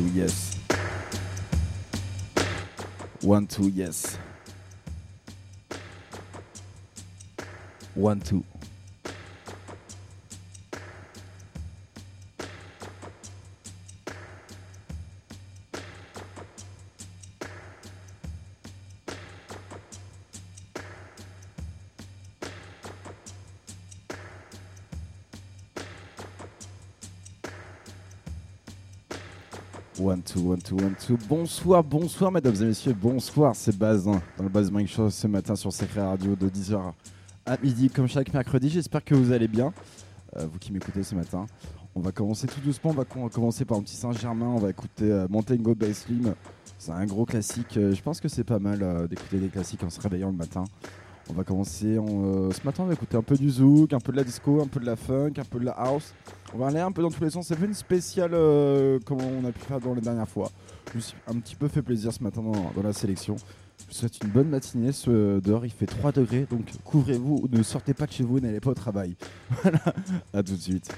two, yes. One, two, yes. One, two. Bonsoir, bonsoir, mesdames et messieurs. Bonsoir, c'est Bazin dans le Baz Show ce matin sur Sacré Radio de 10h à midi, comme chaque mercredi. J'espère que vous allez bien, euh, vous qui m'écoutez ce matin. On va commencer tout doucement. On va com- commencer par un petit Saint-Germain. On va écouter euh, Bay Slim. C'est un gros classique. Euh, je pense que c'est pas mal euh, d'écouter des classiques en se réveillant le matin. On va commencer. euh, ce matin, on va écouter un peu du zouk, un peu de la disco, un peu de la funk, un peu de la house. On va aller un peu dans tous les sens. C'est fait une spéciale euh, comme on a pu faire dans les dernières fois. Je me suis un petit peu fait plaisir ce matin dans, dans la sélection. Je vous souhaite une bonne matinée. Ce, dehors, il fait 3 degrés. Donc couvrez-vous. Ne sortez pas de chez vous. N'allez pas au travail. Voilà. À tout de suite.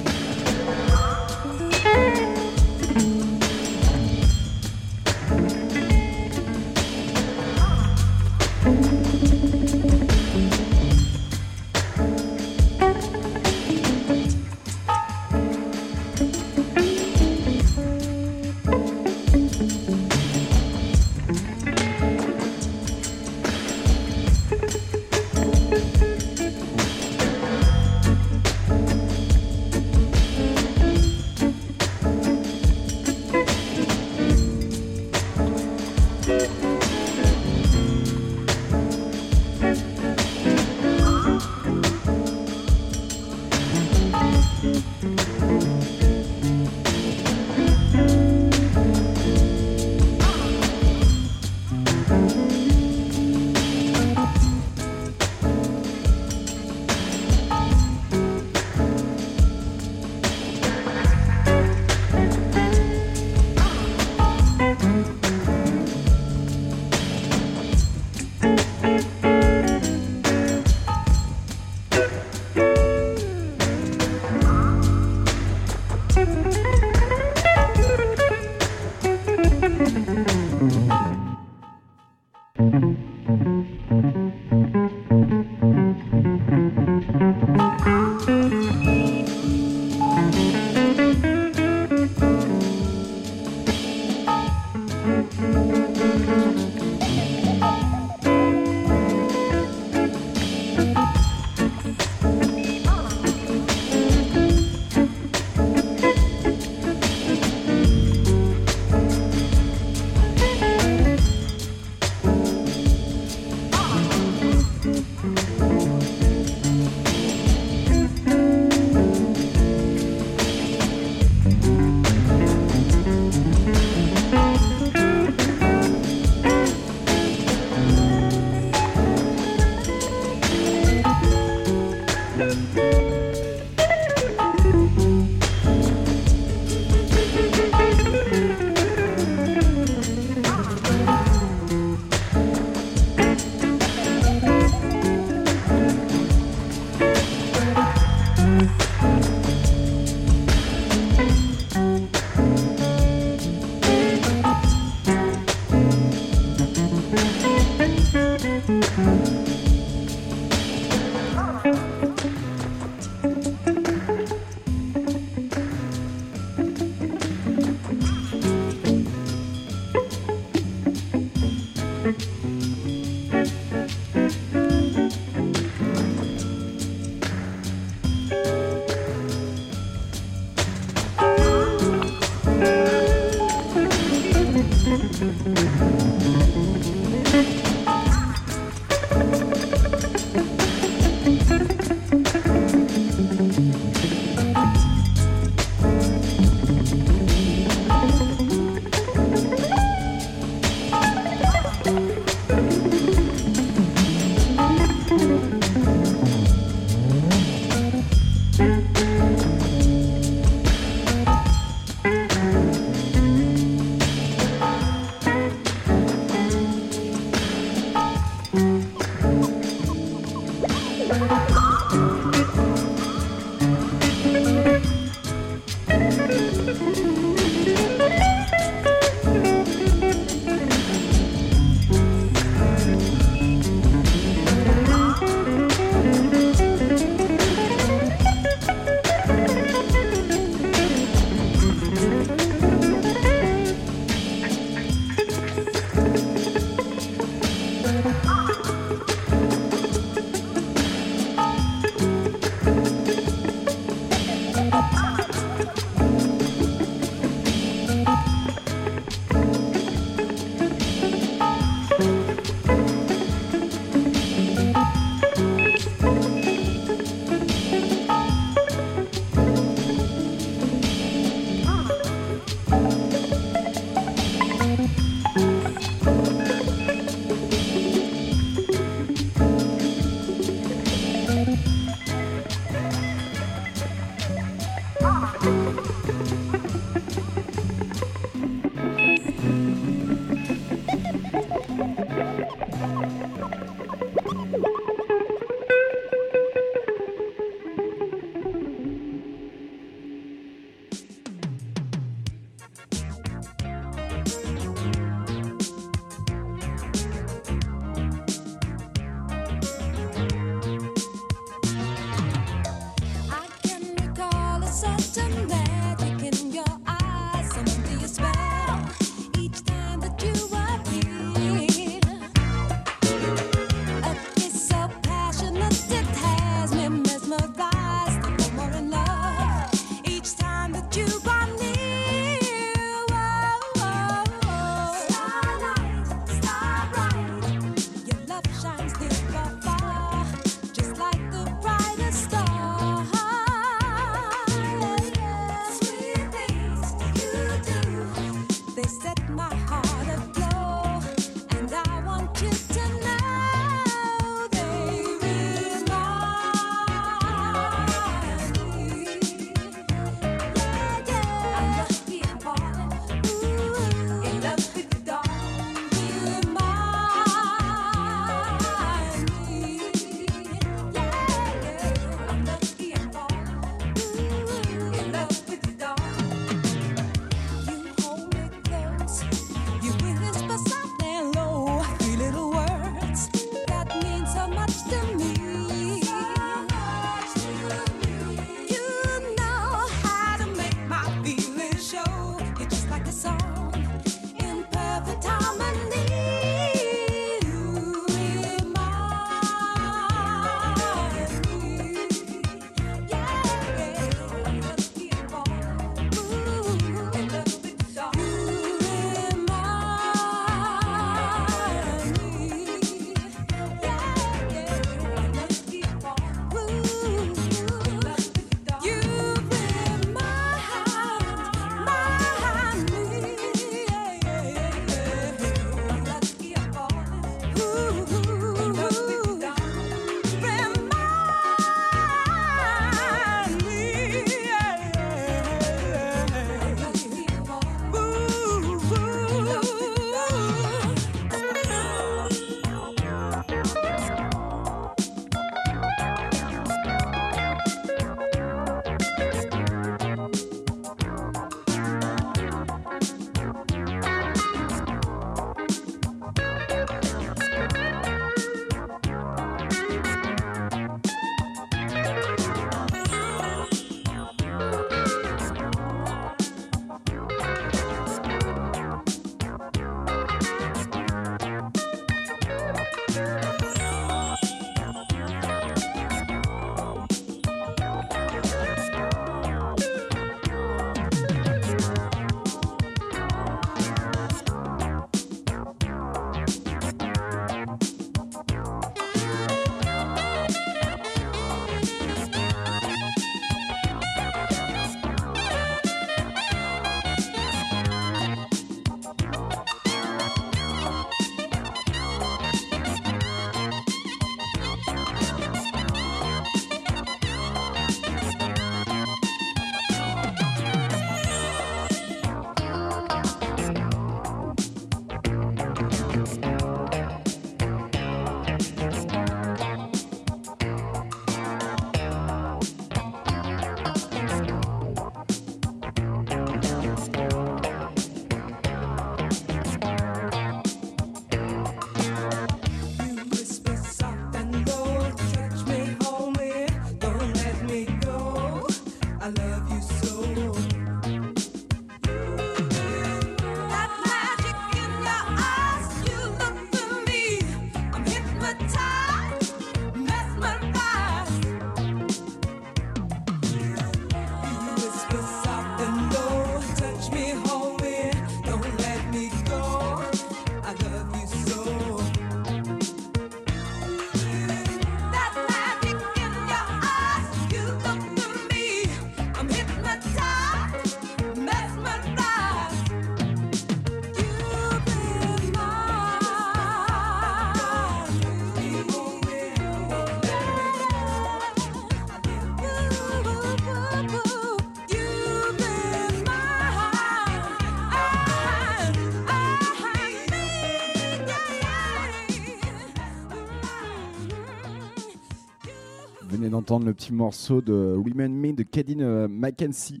D'entendre le petit morceau de Women Me de Kadin euh, Mackenzie.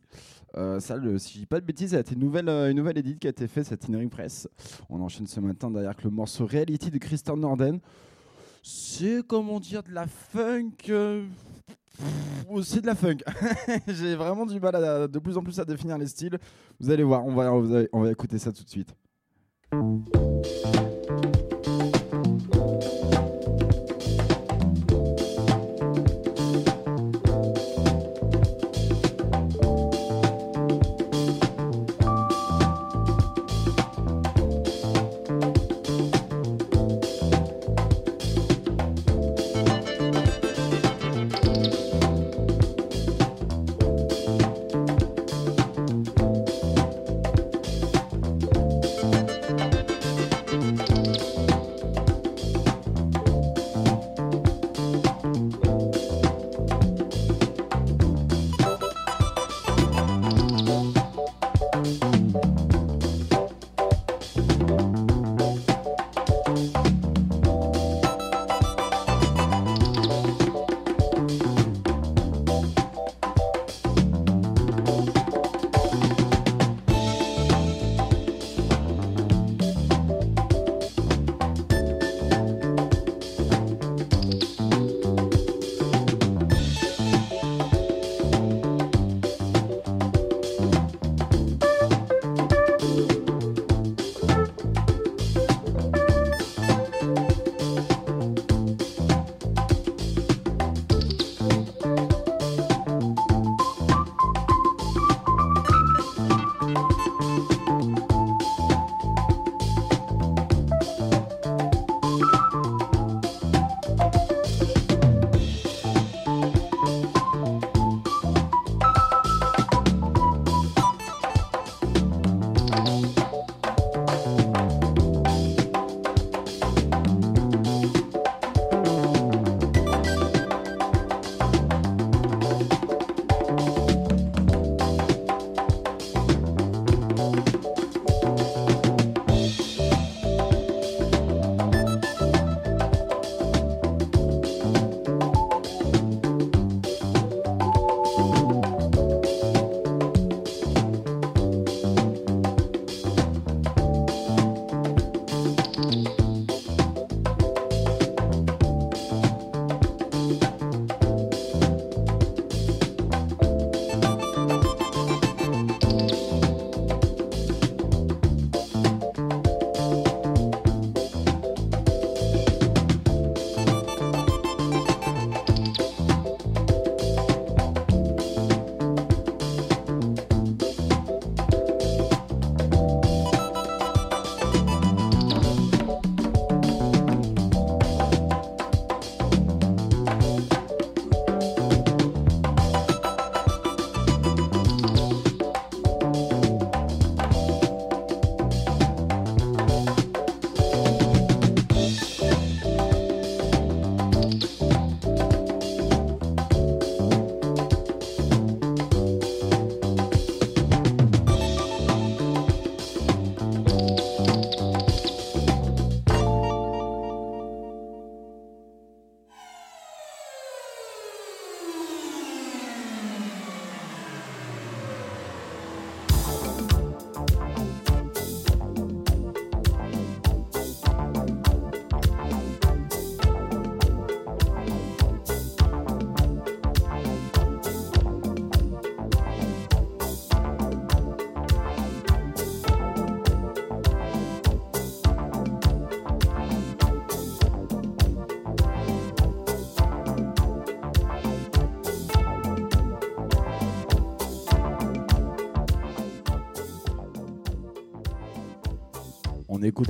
Euh, ça, si je dis pas de bêtises, c'est une nouvelle, euh, une nouvelle édite qui a été faite, cette In Press. On enchaîne ce matin derrière le morceau Reality de Christian Norden. C'est, comment dire, de la funk. c'est de la funk. J'ai vraiment du mal de plus en plus à définir les styles. Vous allez voir, on va, on va écouter ça tout de suite.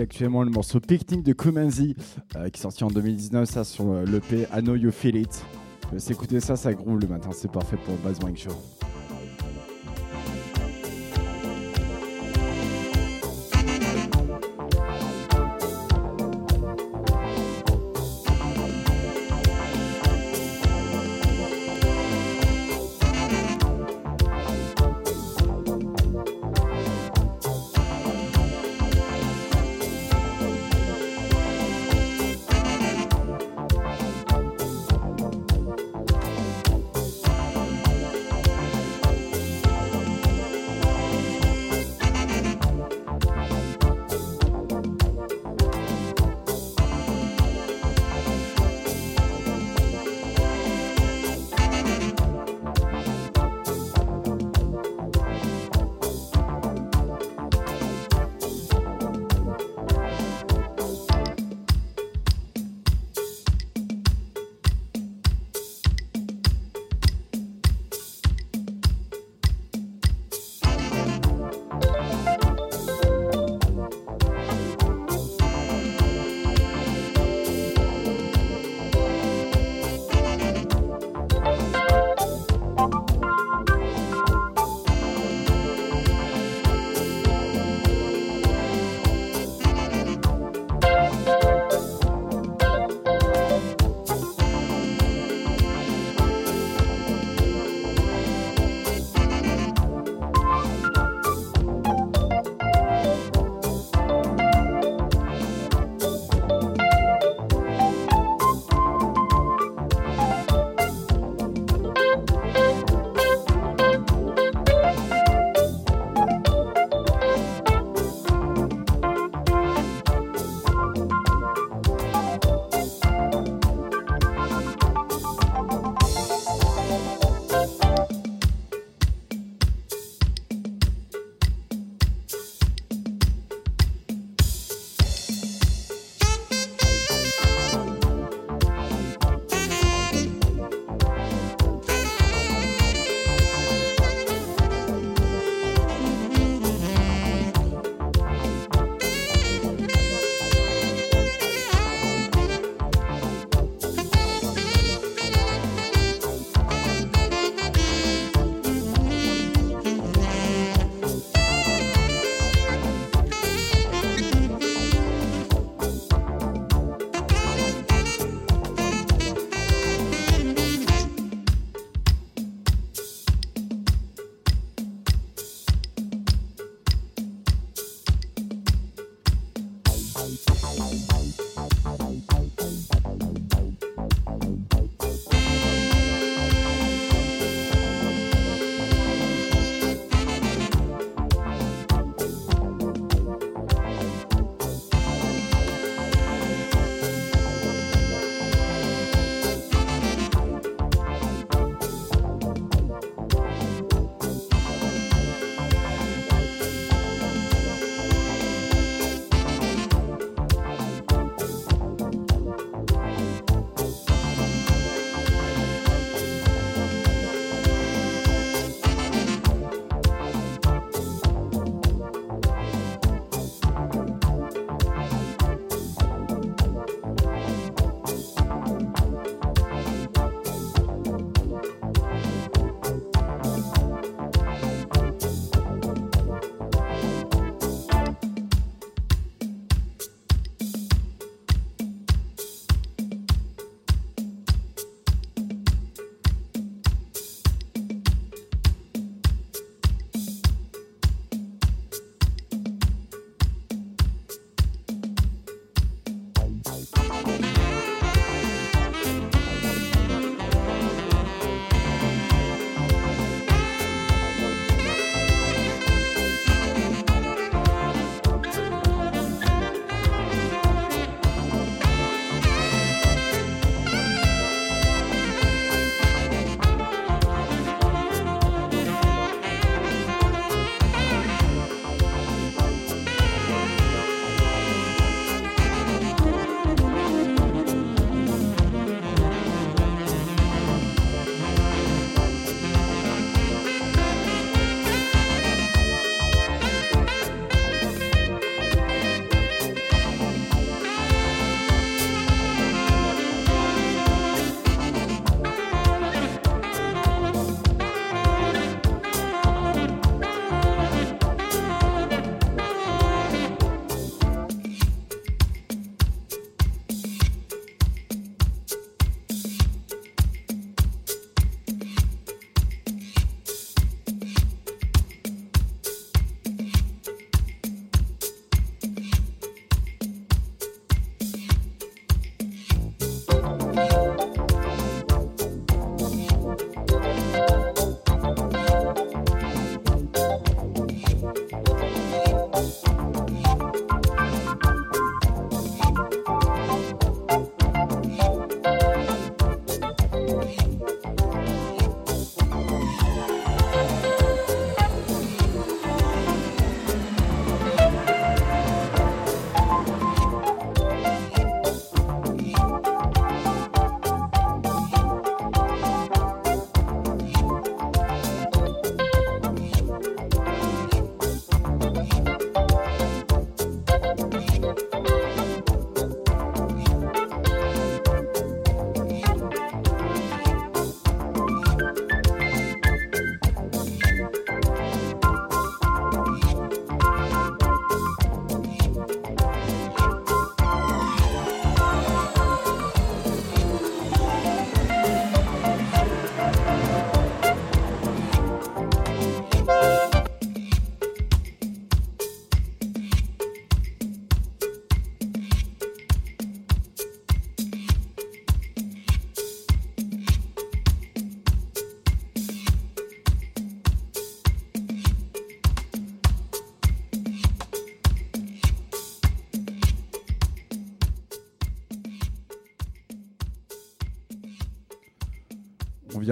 Actuellement le morceau Picnic de Kumanzi euh, qui est sorti en 2019, ça sur euh, l'EP I Know You Feel It. S'écouter ça, ça groove le matin, c'est parfait pour Buzz Show.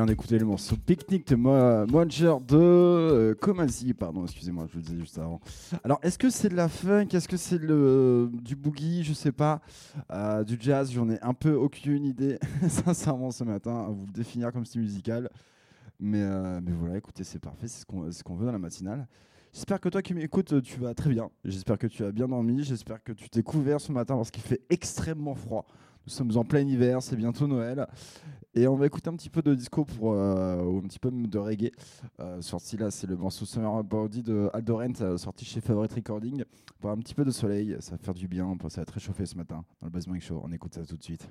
D'écouter le morceau Picnic de Monger de euh, pardon, excusez-moi, je le disais juste avant. Alors, est-ce que c'est de la funk? Est-ce que c'est du boogie? Je sais pas. Euh, du jazz, j'en ai un peu aucune idée, sincèrement, ce matin, à vous le définir comme style musical. Mais, euh, mais voilà, écoutez, c'est parfait, c'est ce qu'on veut dans la matinale. J'espère que toi qui m'écoutes, tu vas très bien. J'espère que tu as bien dormi. J'espère que tu t'es couvert ce matin parce qu'il fait extrêmement froid. Nous sommes en plein hiver, c'est bientôt Noël. Et on va écouter un petit peu de disco pour, euh, ou un petit peu de reggae. Euh, sorti là, c'est le morceau Summer Body de Aldorent, euh, sorti chez Favorite Recording. Pour un petit peu de soleil, ça va faire du bien. Ça va être réchauffé ce matin dans le Basement Show. On écoute ça tout de suite.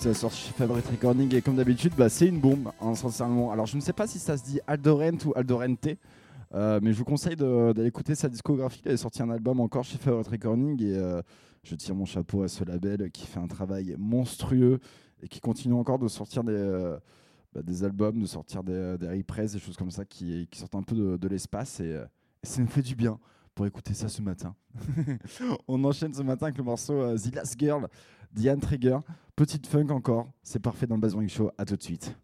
Ça sort chez Fabric Recording et comme d'habitude, bah, c'est une bombe, hein, sincèrement. Alors, je ne sais pas si ça se dit Aldorent ou Aldorente, euh, mais je vous conseille d'aller écouter sa discographie. Il a sorti un album encore chez Fabric Recording et euh, je tire mon chapeau à ce label qui fait un travail monstrueux et qui continue encore de sortir des, euh, bah, albums, de sortir des, reprises, des choses comme ça qui, sortent un peu de, l'espace et, et ça me fait du bien pour écouter ça ce matin. On enchaîne ce matin avec le morceau The Last Girl Diane Trigger. Petite funk encore, c'est parfait dans le Bass Show. À tout de suite.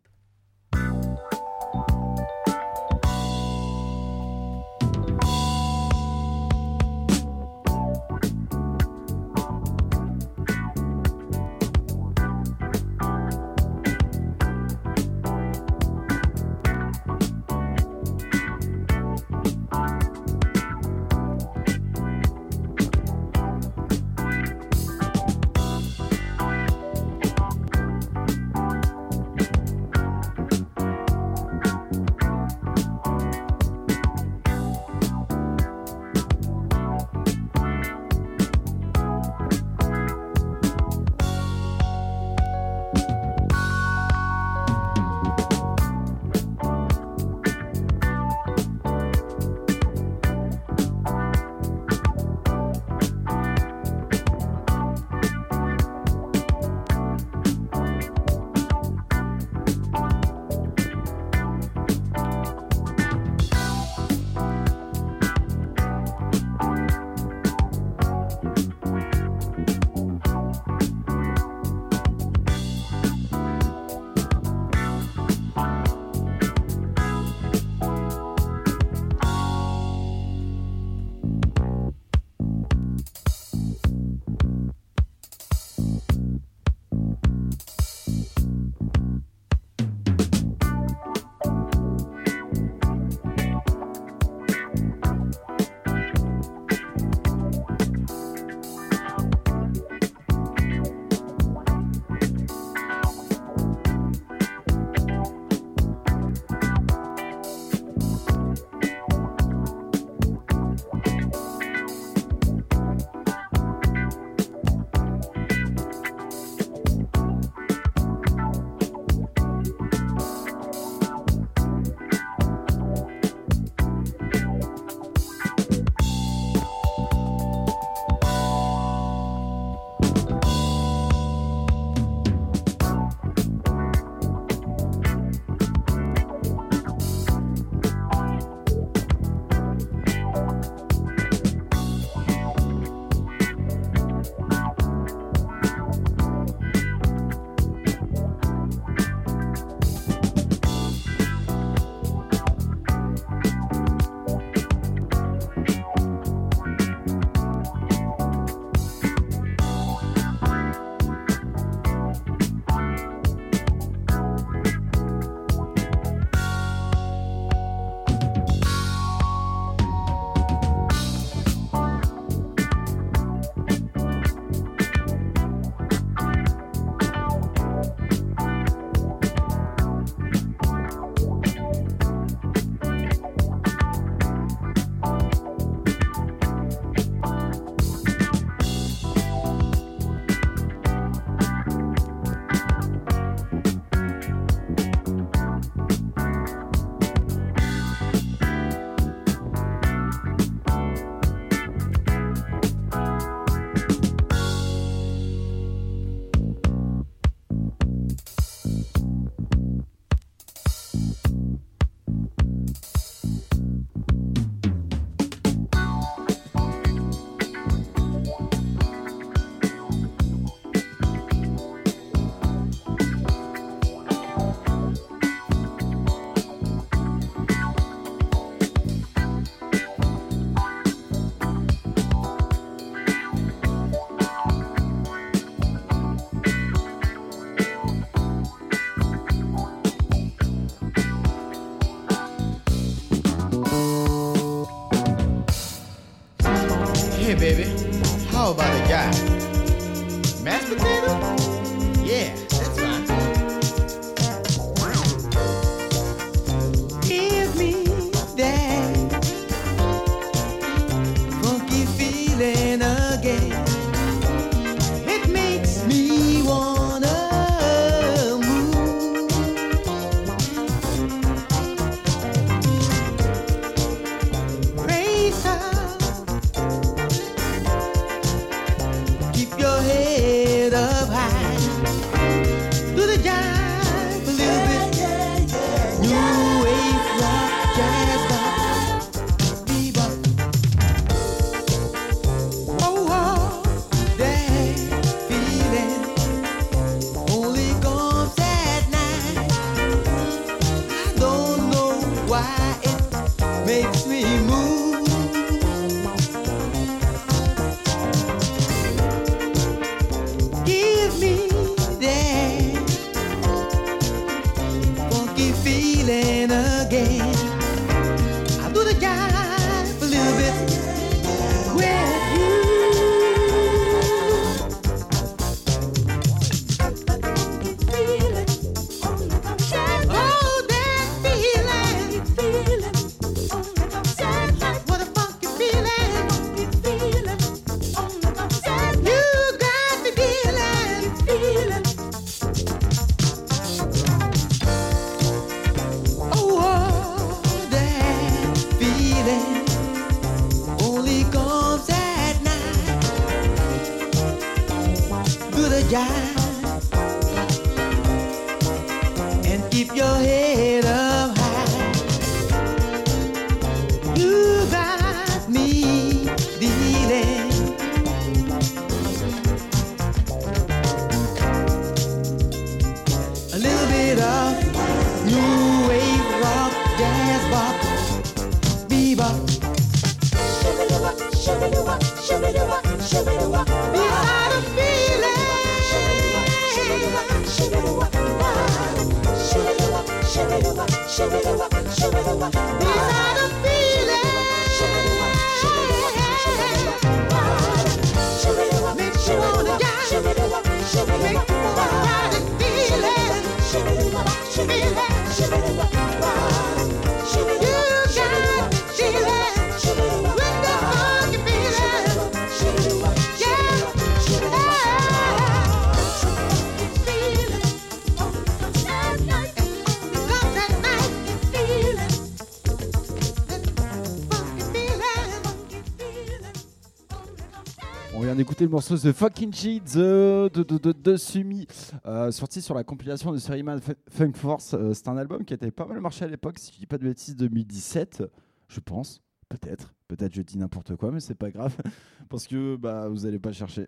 Le morceau The Fucking G de, de, de, de, Sumi, euh, sorti sur la compilation de Seriman Funk Force. Euh, c'est un album qui était pas mal marché à l'époque, si je dis pas de bêtises, 2017, je pense. Peut-être, peut-être je dis n'importe quoi, mais c'est pas grave parce que bah vous allez pas chercher.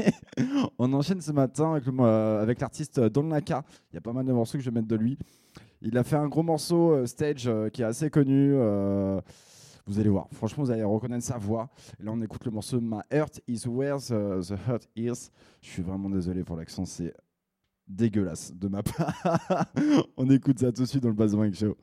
On enchaîne ce matin avec, euh, avec l'artiste Don Naka. Il y a pas mal de morceaux que je vais mettre de lui. Il a fait un gros morceau stage qui est assez connu. Vous allez voir, franchement, vous allez reconnaître sa voix. Là, on écoute le morceau My Heart is Where the, the Heart Is. Je suis vraiment désolé pour l'accent, c'est dégueulasse de ma part. on écoute ça tout de suite dans le Basement Show.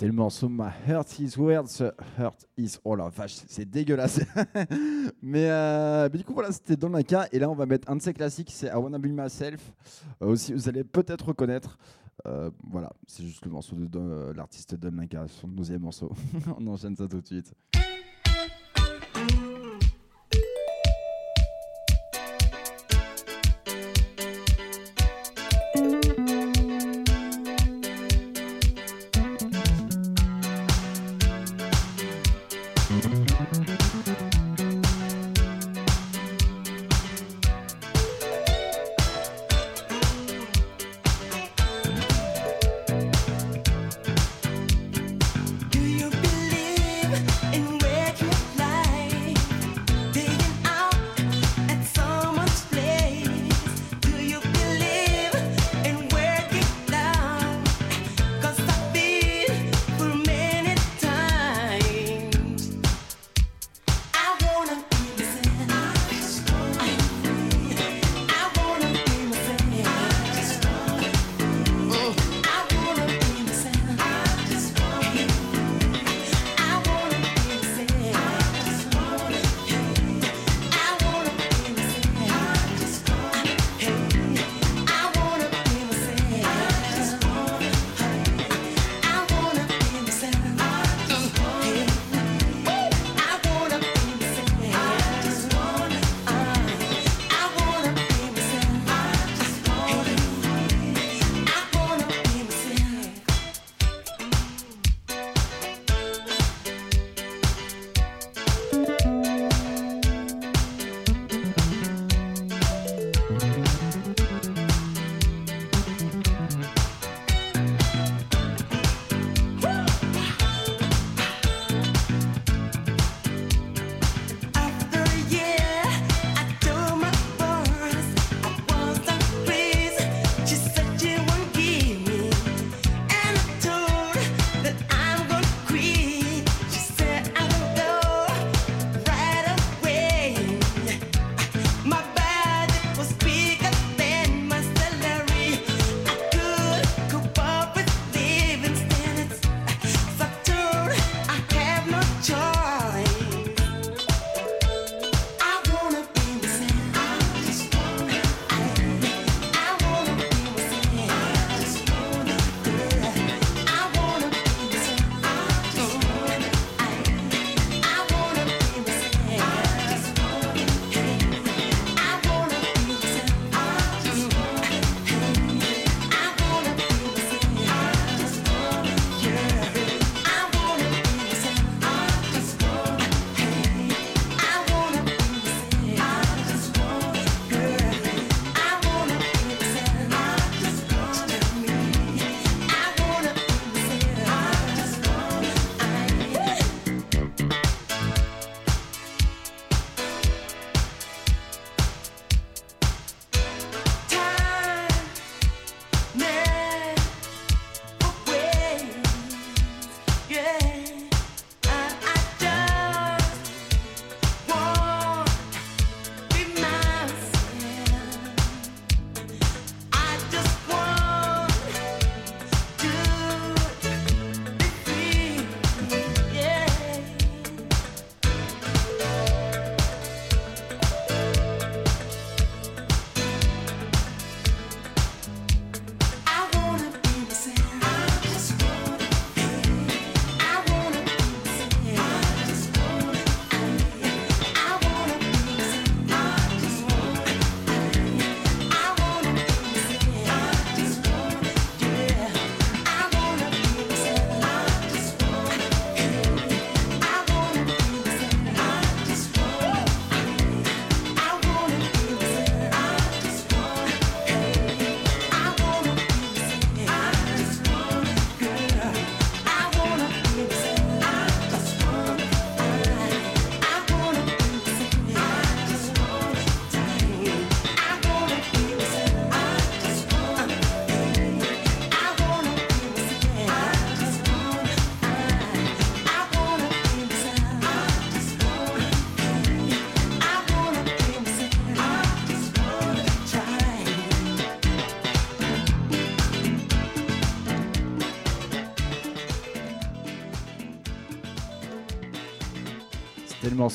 C'était le morceau My Heart is Weird, ce Heart is. Oh la vache, c'est dégueulasse. mais, euh, mais, du coup, voilà, c'était Don Laka. Et là, on va mettre un de ses classiques, c'est I Wanna Be Myself. Euh, aussi, vous allez peut-être reconnaître. Euh, voilà, c'est juste le morceau de l'artiste Don Laka, son deuxième morceau. on enchaîne ça tout de suite.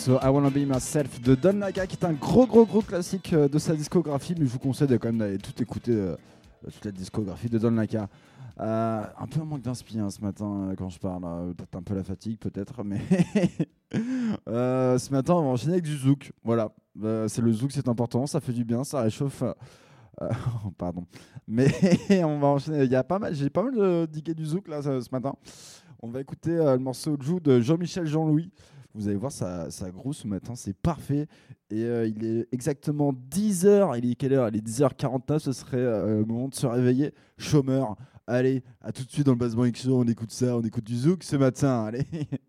Morceau I Wanna Be Myself de Don Laga qui est un gros gros gros classique euh, de sa discographie mais je vous conseille de quand même d'aller tout écouter euh, toute la discographie de Don Laga. Euh, un peu un manque d'inspiration hein, ce matin quand je parle, peut-être un peu la fatigue peut-être mais ce matin on va enchaîner avec du zouk. Voilà, c'est le zouk c'est important, ça fait du bien, ça réchauffe. pardon. Mais on va enchaîner. Il y a pas mal, j'ai pas mal digué du zouk là ce matin. On va écouter le morceau de joue de Jean-Michel Jean-Louis. Vous allez voir, ça, ça ce matin, c'est parfait. Et euh, il est exactement 10h. Il est quelle heure? Il est 10h49, ce serait euh, le moment de se réveiller. Chômeur, allez, à tout de suite dans le basement X on écoute ça, on écoute du zouk ce matin, allez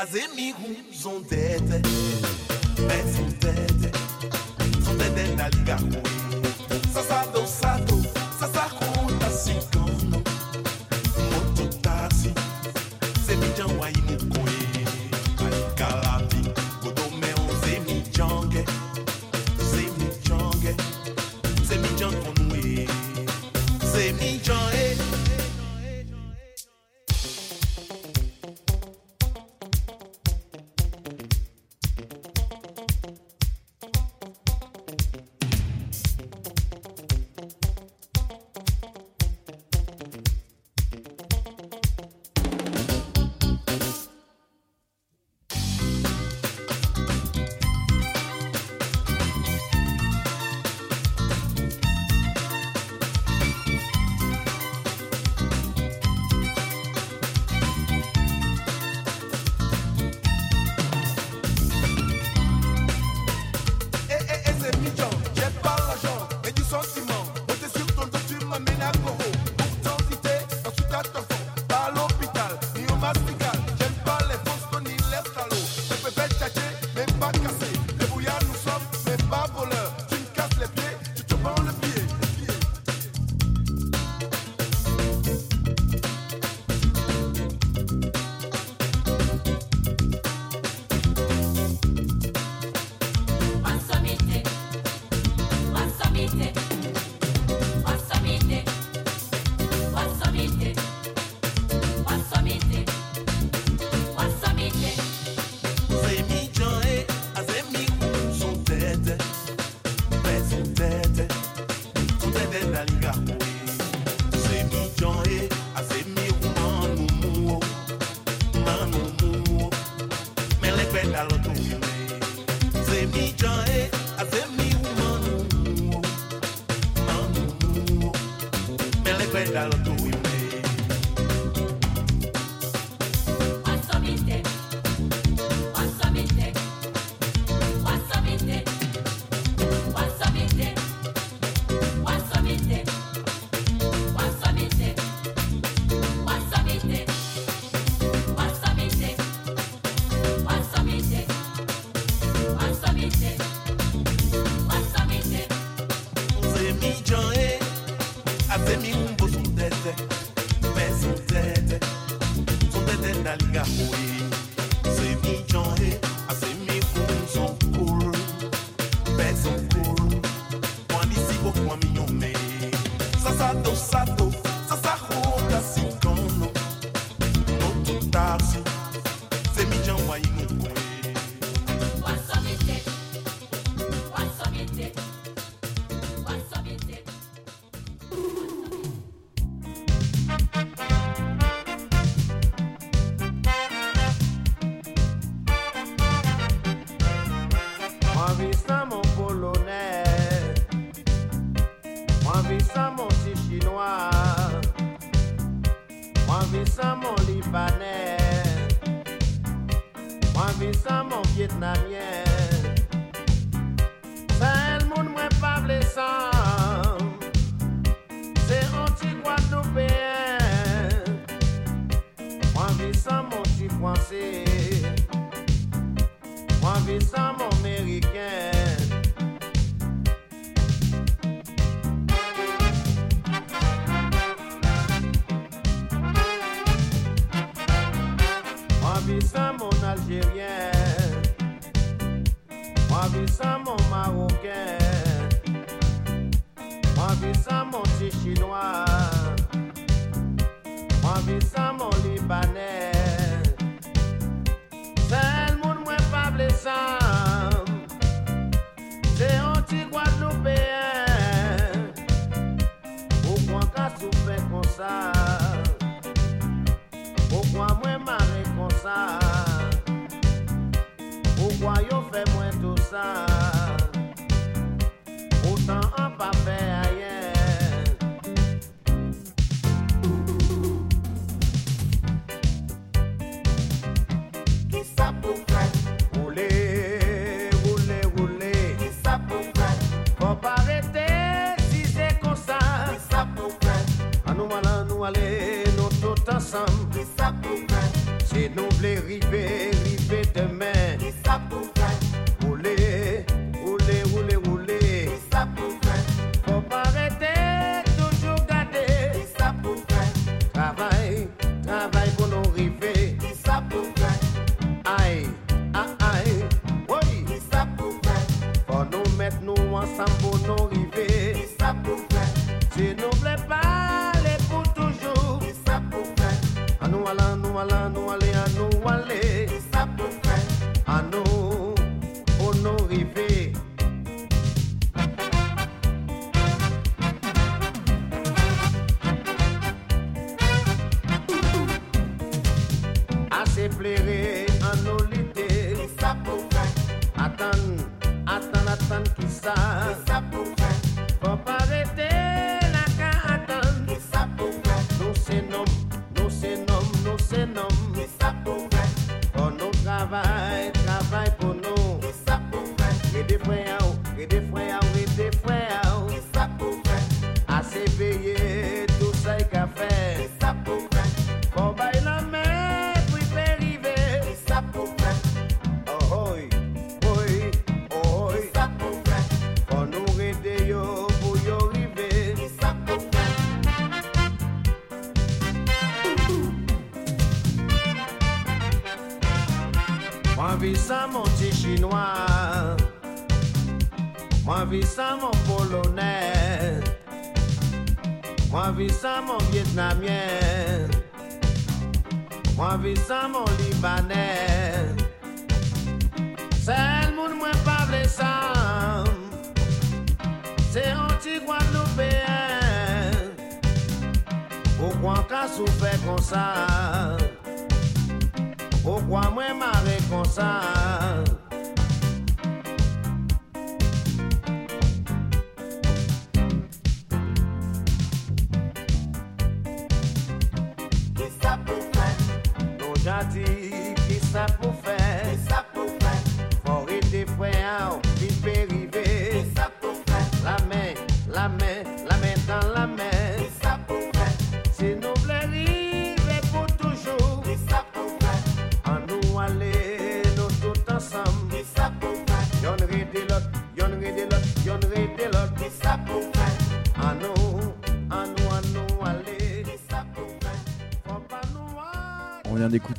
Moi, baby.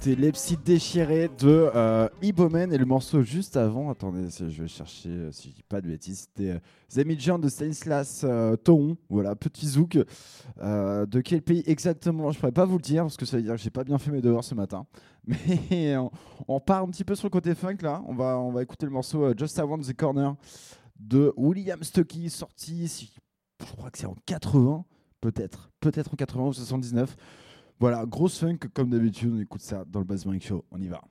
C'était Lepsy déchiré de euh, Ibomen et le morceau juste avant, attendez, je vais chercher euh, si je dis pas de bêtises, c'était euh, de Stanislas euh, voilà, petit zouk. Euh, de quel pays exactement? Je pourrais pas vous le dire parce que ça veut dire que j'ai pas bien fait mes devoirs ce matin. Mais on, part un petit peu sur le côté funk là, on va, on va écouter le morceau Just Around the Corner de William Stuckey, sorti, je crois que c'est en 80, peut-être, peut-être en 80 ou 79. Voilà, grosse funk comme d'habitude, on écoute ça dans le Basement Show. On y va.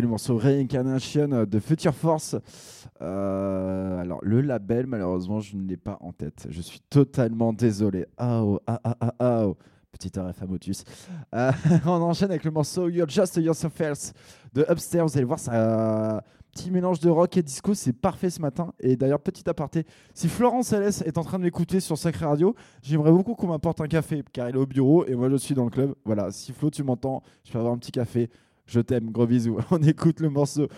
Le morceau Reincarnation de Future Force. Euh, alors, le label, malheureusement, je ne l'ai pas en tête. Je suis totalement désolé. Ah, oh, ah, ah, oh. Petit Motus. Euh, on enchaîne avec le morceau You're Just Yourself Else de Upstairs. Vous allez voir, ça petit mélange de rock et disco, c'est parfait ce matin. Et d'ailleurs, petit aparté, si Florence Alès est en train de m'écouter sur Sacré Radio, j'aimerais beaucoup qu'on m'apporte un café, car elle est au bureau et moi je suis dans le club. Voilà, si Flo, tu m'entends, je peux avoir un petit café. Je t'aime, gros bisous. On écoute le morceau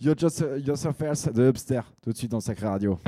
You're Just Yourself Else de Upstairs, tout de suite dans Sacré Radio.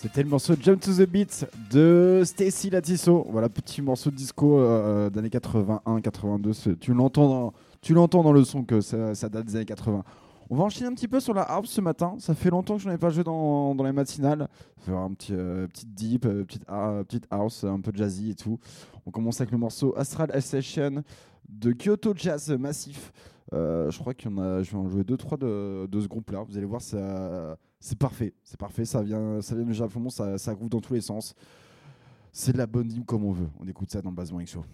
C'était le morceau Jump to the Beat de Stacy Latisso. Voilà, petit morceau de disco euh, d'années 81-82. Tu l'entends dans, tu l'entends dans le son que ça, date des années 80. On va enchaîner un petit peu sur la house ce matin. Ça fait longtemps que je n'en ai pas joué dans, dans les matinales. Faire un petit euh, petite deep, euh, petite, ah, petite house, un peu jazzy et tout. On commence avec le morceau Astral Session de Kyoto Jazz Massif. Euh, je crois qu'il y en a, je vais en jouer deux trois de, de ce groupe-là. Vous allez voir, ça, c'est parfait, c'est parfait. Ça vient, ça vient du Japon, ça, ça dans tous les sens. C'est de la bonne dîme comme on veut. On écoute ça dans le Basement Show.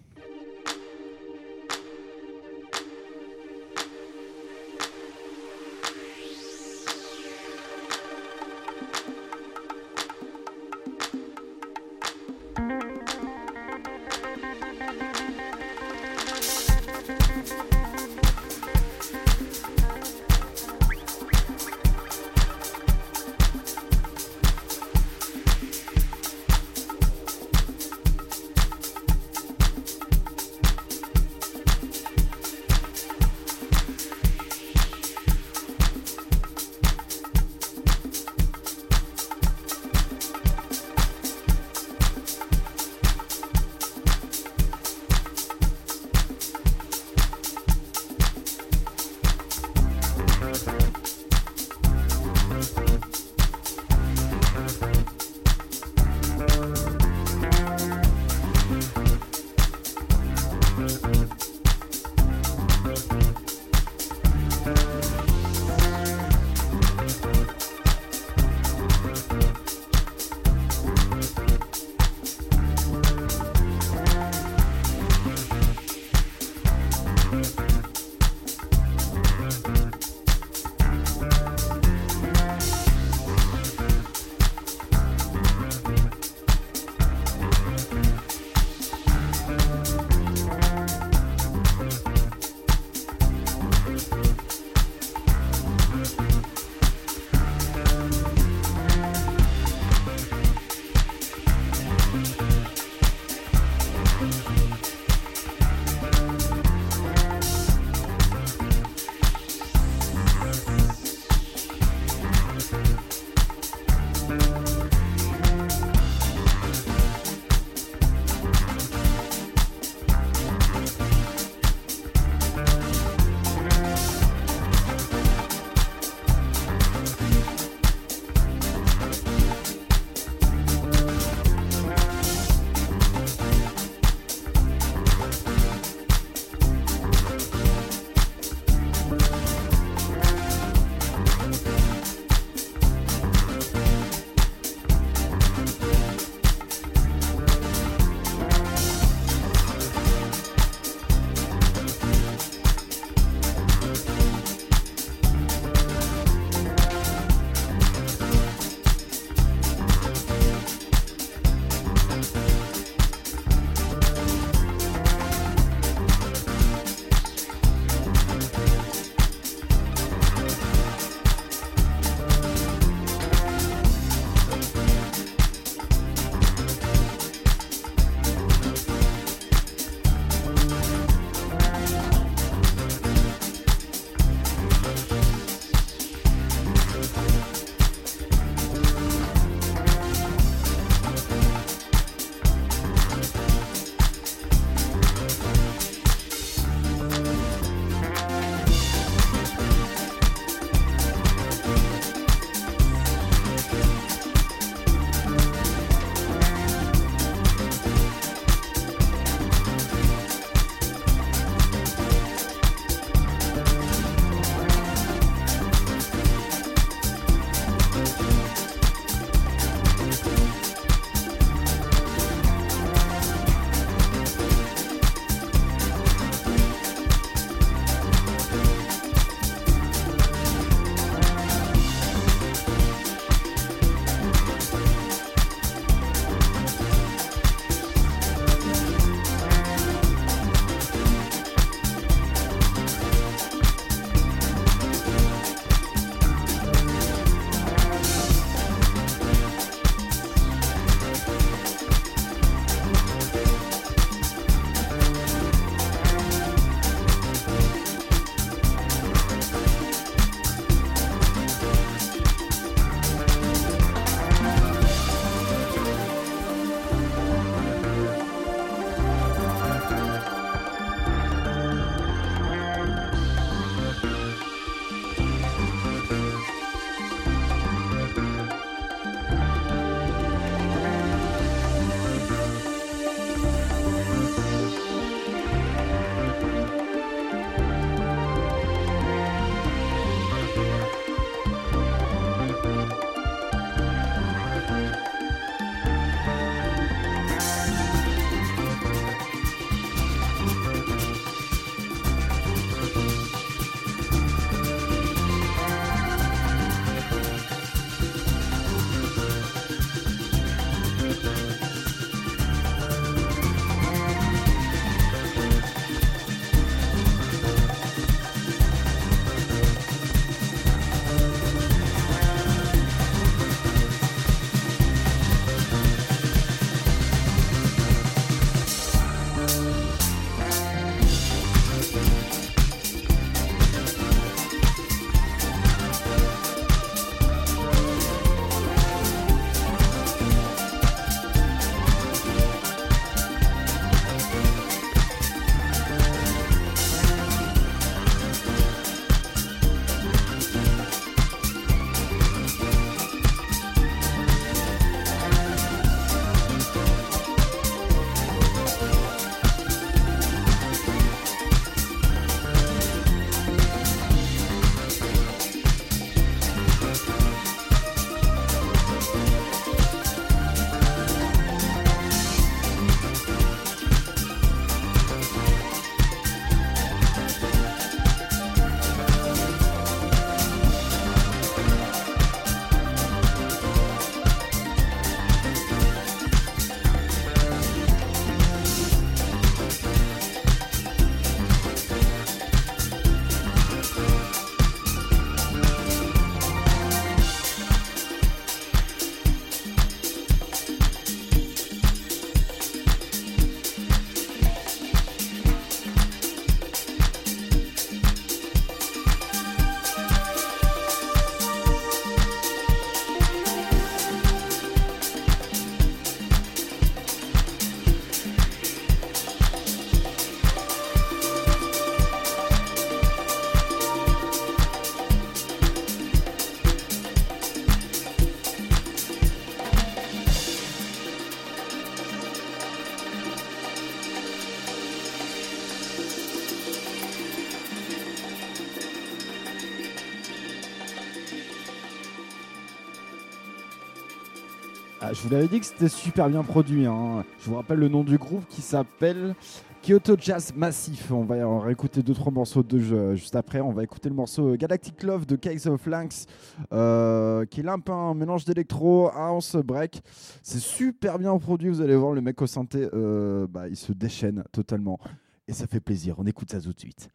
Vous l'avais dit que c'était super bien produit. hein. Je vous rappelle le nom du groupe qui s'appelle Kyoto Jazz Massif. On va, on va écouter deux trois morceaux de jeu juste après. On va écouter le morceau Galactic Love de Case of Lynx, euh, qui est un peu un mélange d'électro, house, break. C'est super bien produit. Vous allez voir le mec au synthé, euh, bah, il se déchaîne totalement et ça fait plaisir. On écoute ça tout de suite.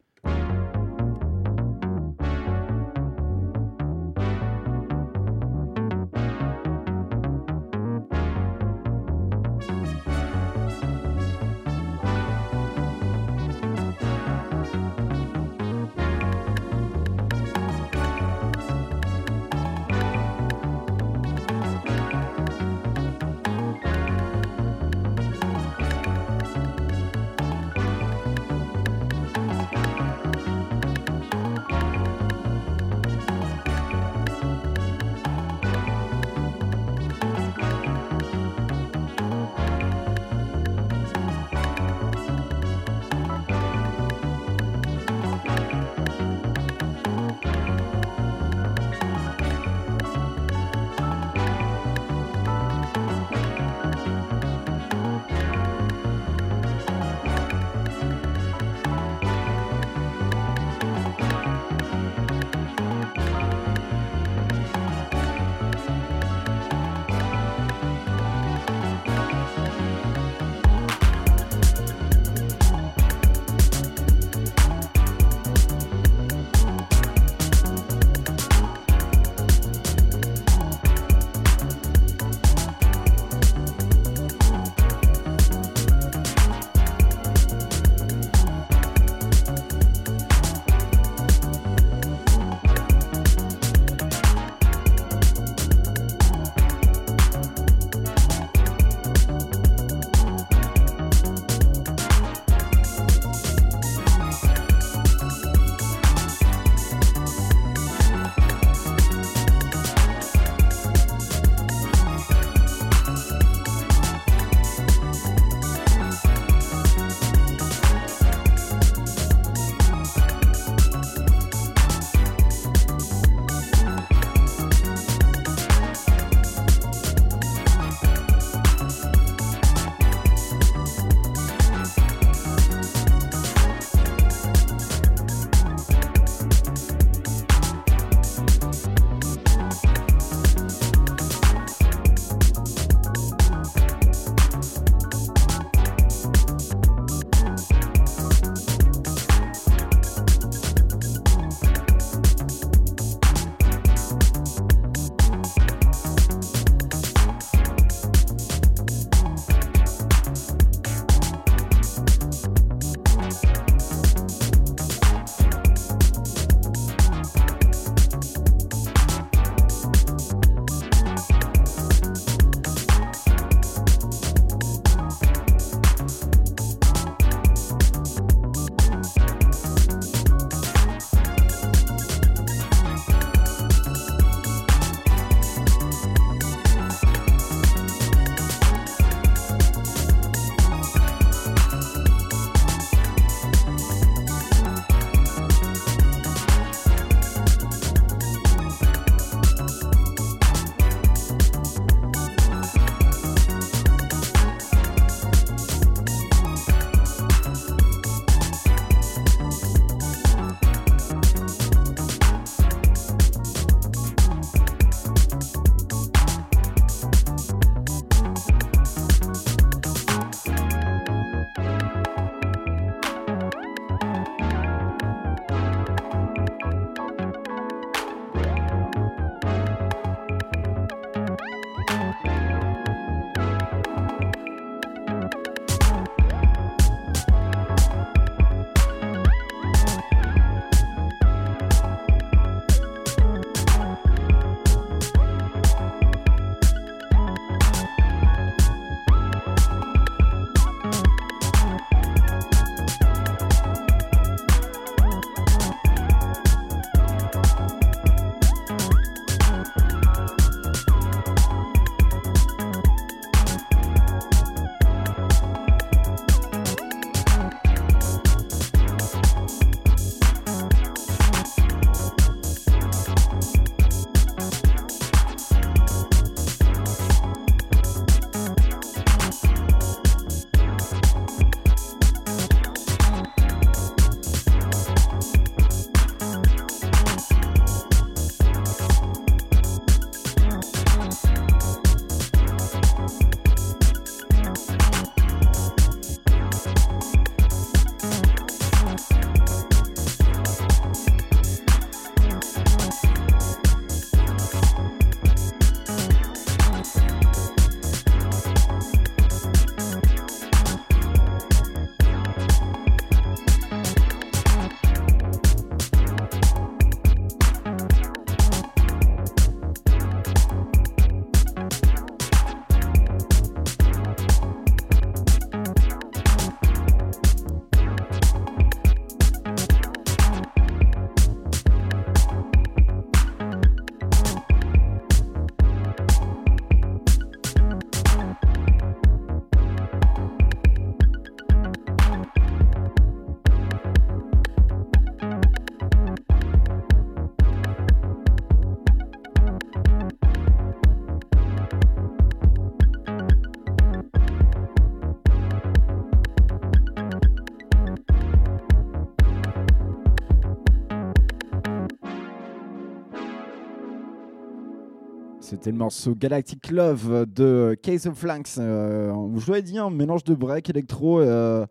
C'était le morceau Galactic Love de Case of Flanks. Euh, je l'avais dit, un mélange de break, électro euh,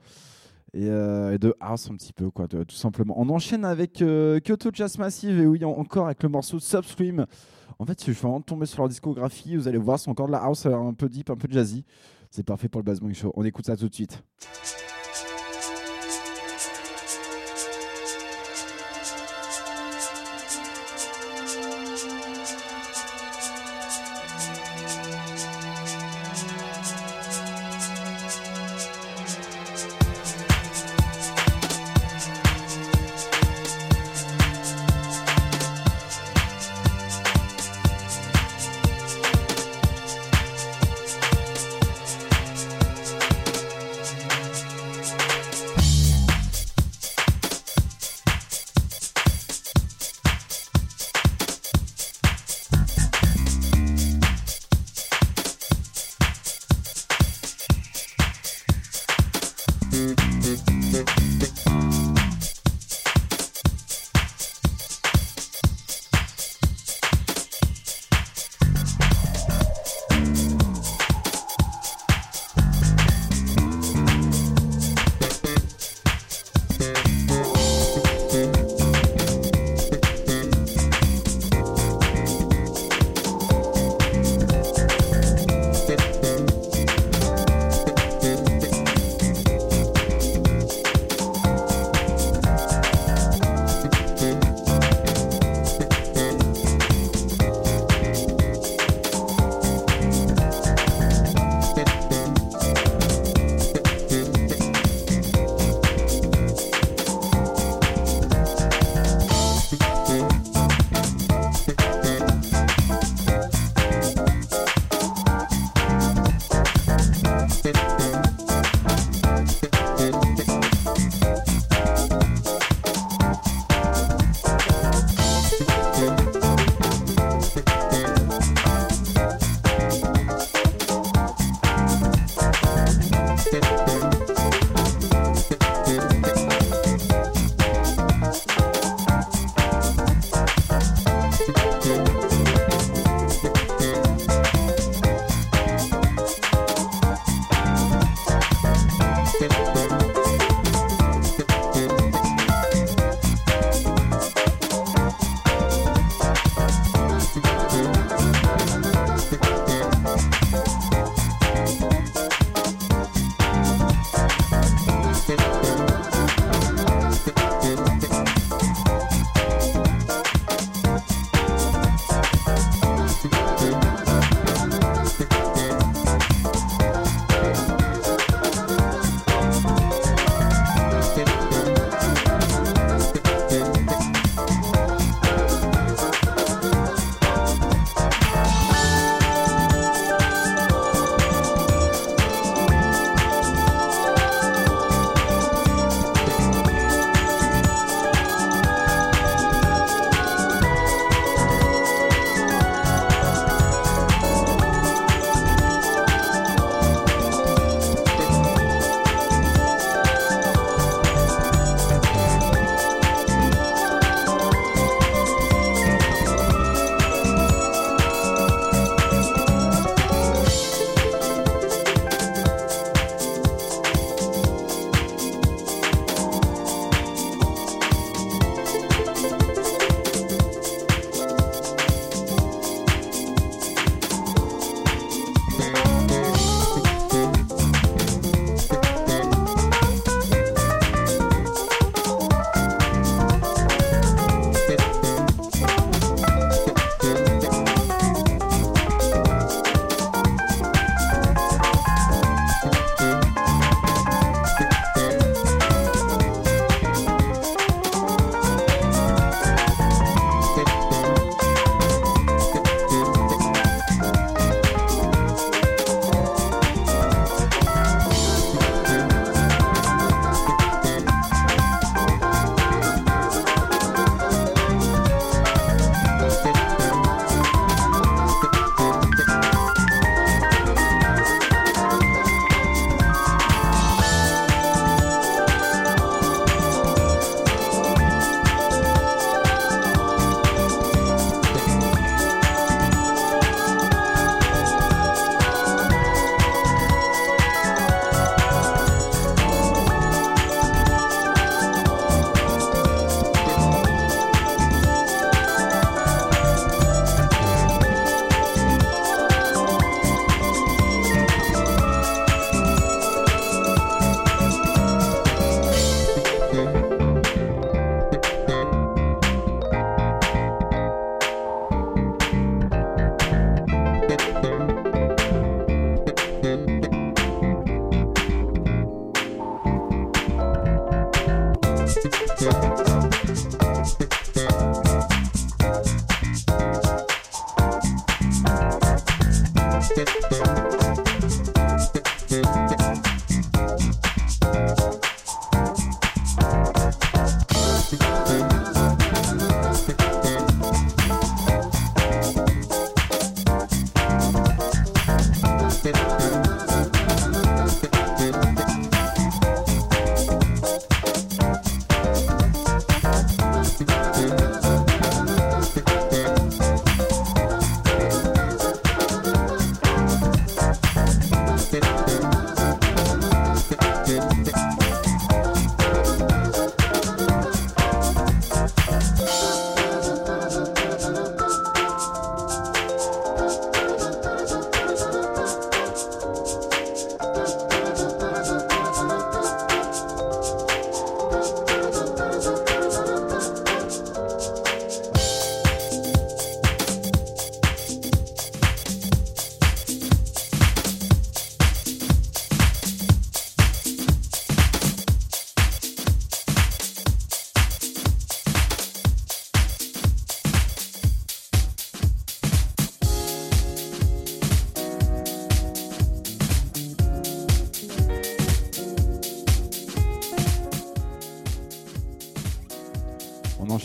euh, et, de house un petit peu, quoi, tout simplement. On enchaîne avec Kyoto Jazz Massive et oui, encore avec le morceau Substream. En fait, je suis vraiment tomber sur leur discographie, vous allez voir, c'est encore de la house un peu deep, un peu jazzy. C'est parfait pour le Basement Show. On écoute ça tout de suite.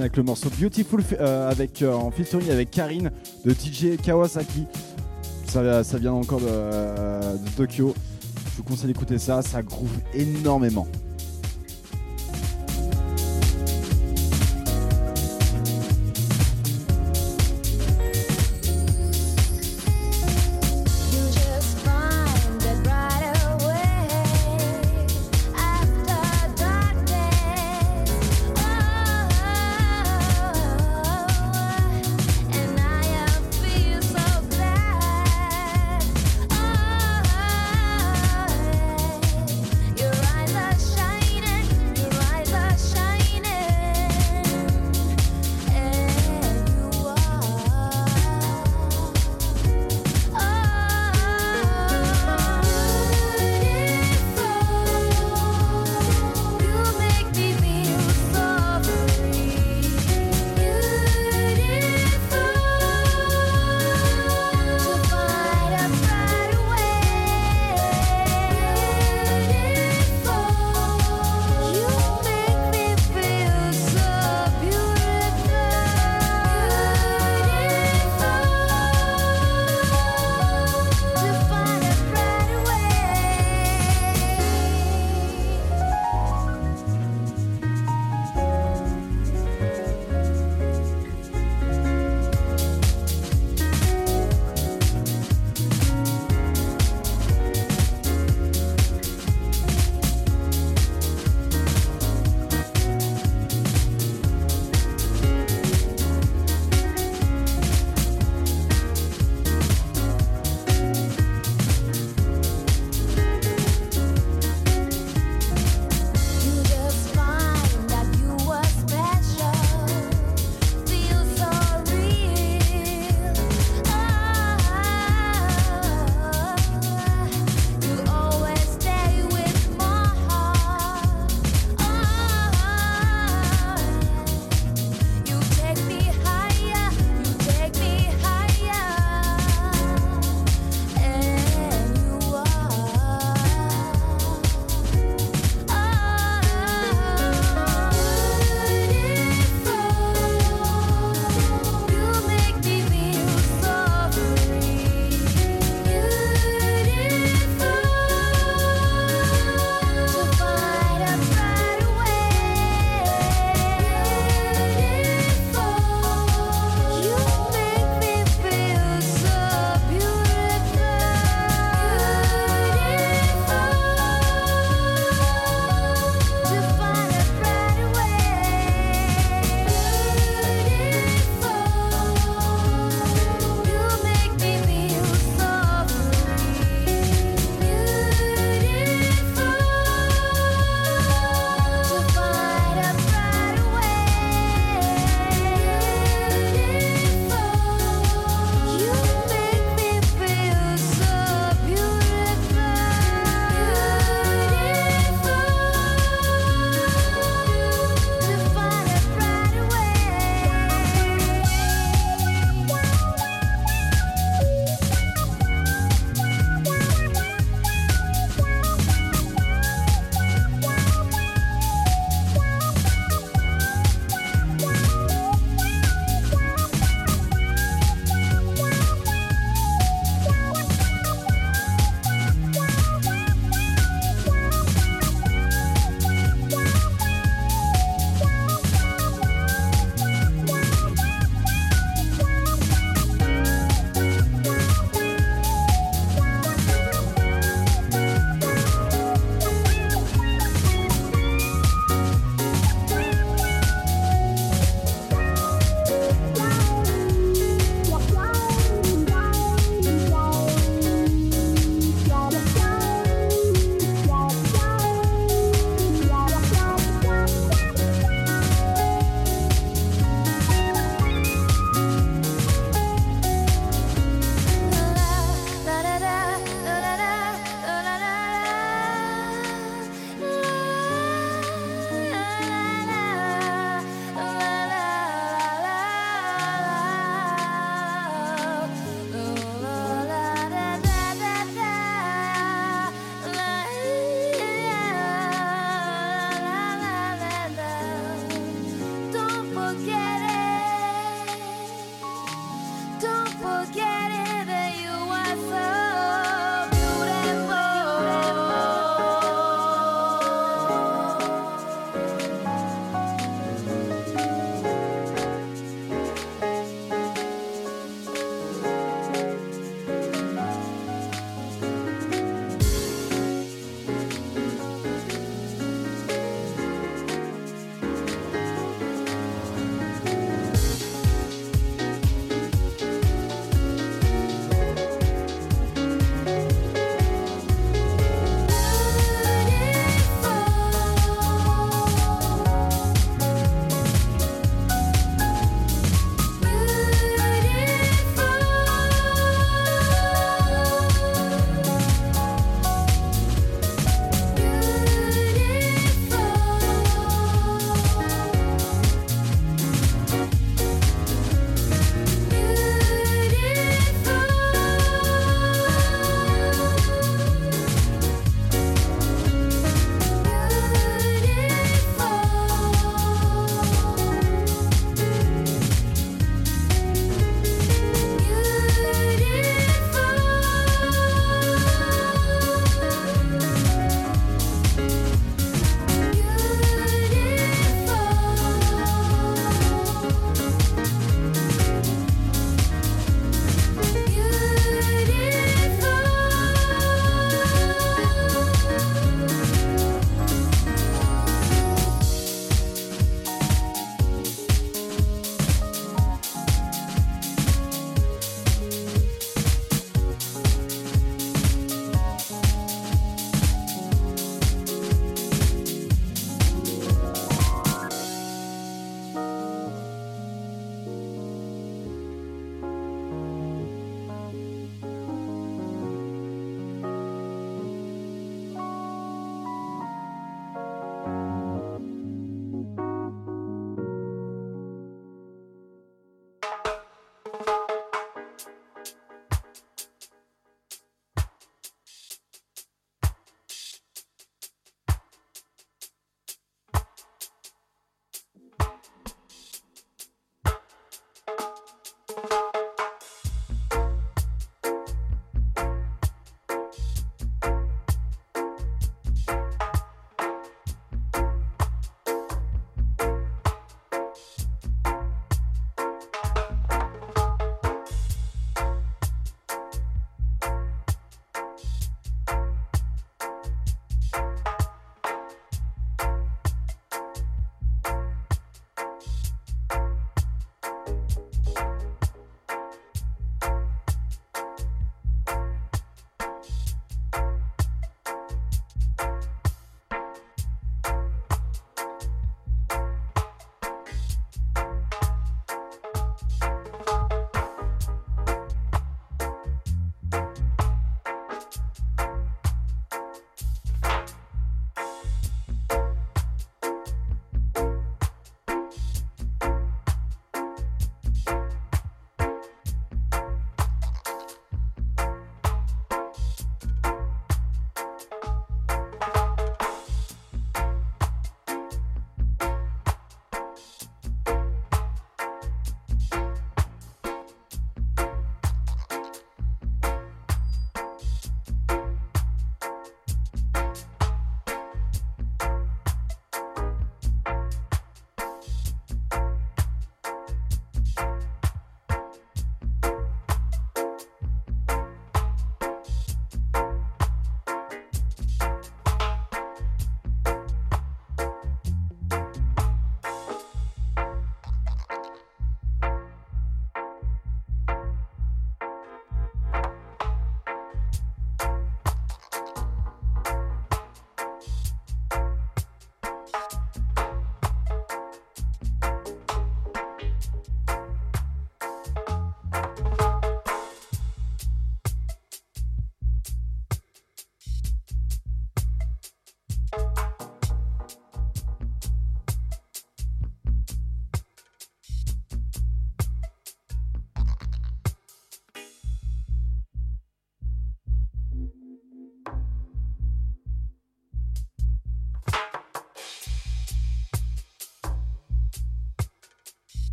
Avec le morceau Beautiful euh, avec, euh, en featuring avec Karine de DJ Kawasaki. Ça, ça vient encore de, de Tokyo. Je vous conseille d'écouter ça, ça groove énormément.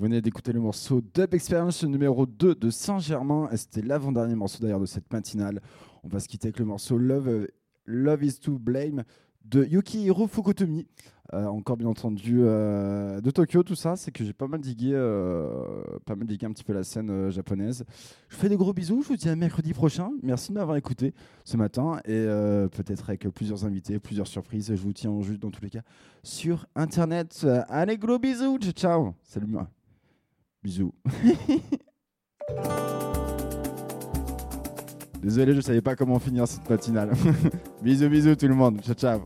Vous venez d'écouter le morceau Dub Experience numéro 2 de Saint-Germain. Et c'était l'avant-dernier morceau d'ailleurs de cette matinale. On va se quitter avec le morceau Love, Love is to Blame de Yukihiro Fukutomi. Euh, encore bien entendu euh, de Tokyo, tout ça, c'est que j'ai pas mal digué, euh, pas mal digué un petit peu la scène japonaise. Je vous fais des gros bisous, je vous dis à mercredi prochain. Merci de m'avoir écouté ce matin et peut-être avec plusieurs invités, plusieurs surprises. Je vous tiens en jus dans tous les cas sur internet. Allez, gros bisous, ciao, salut moi. Bisous. Désolé, je savais pas comment finir cette matinale. bisous, bisous tout le monde. Ciao, ciao.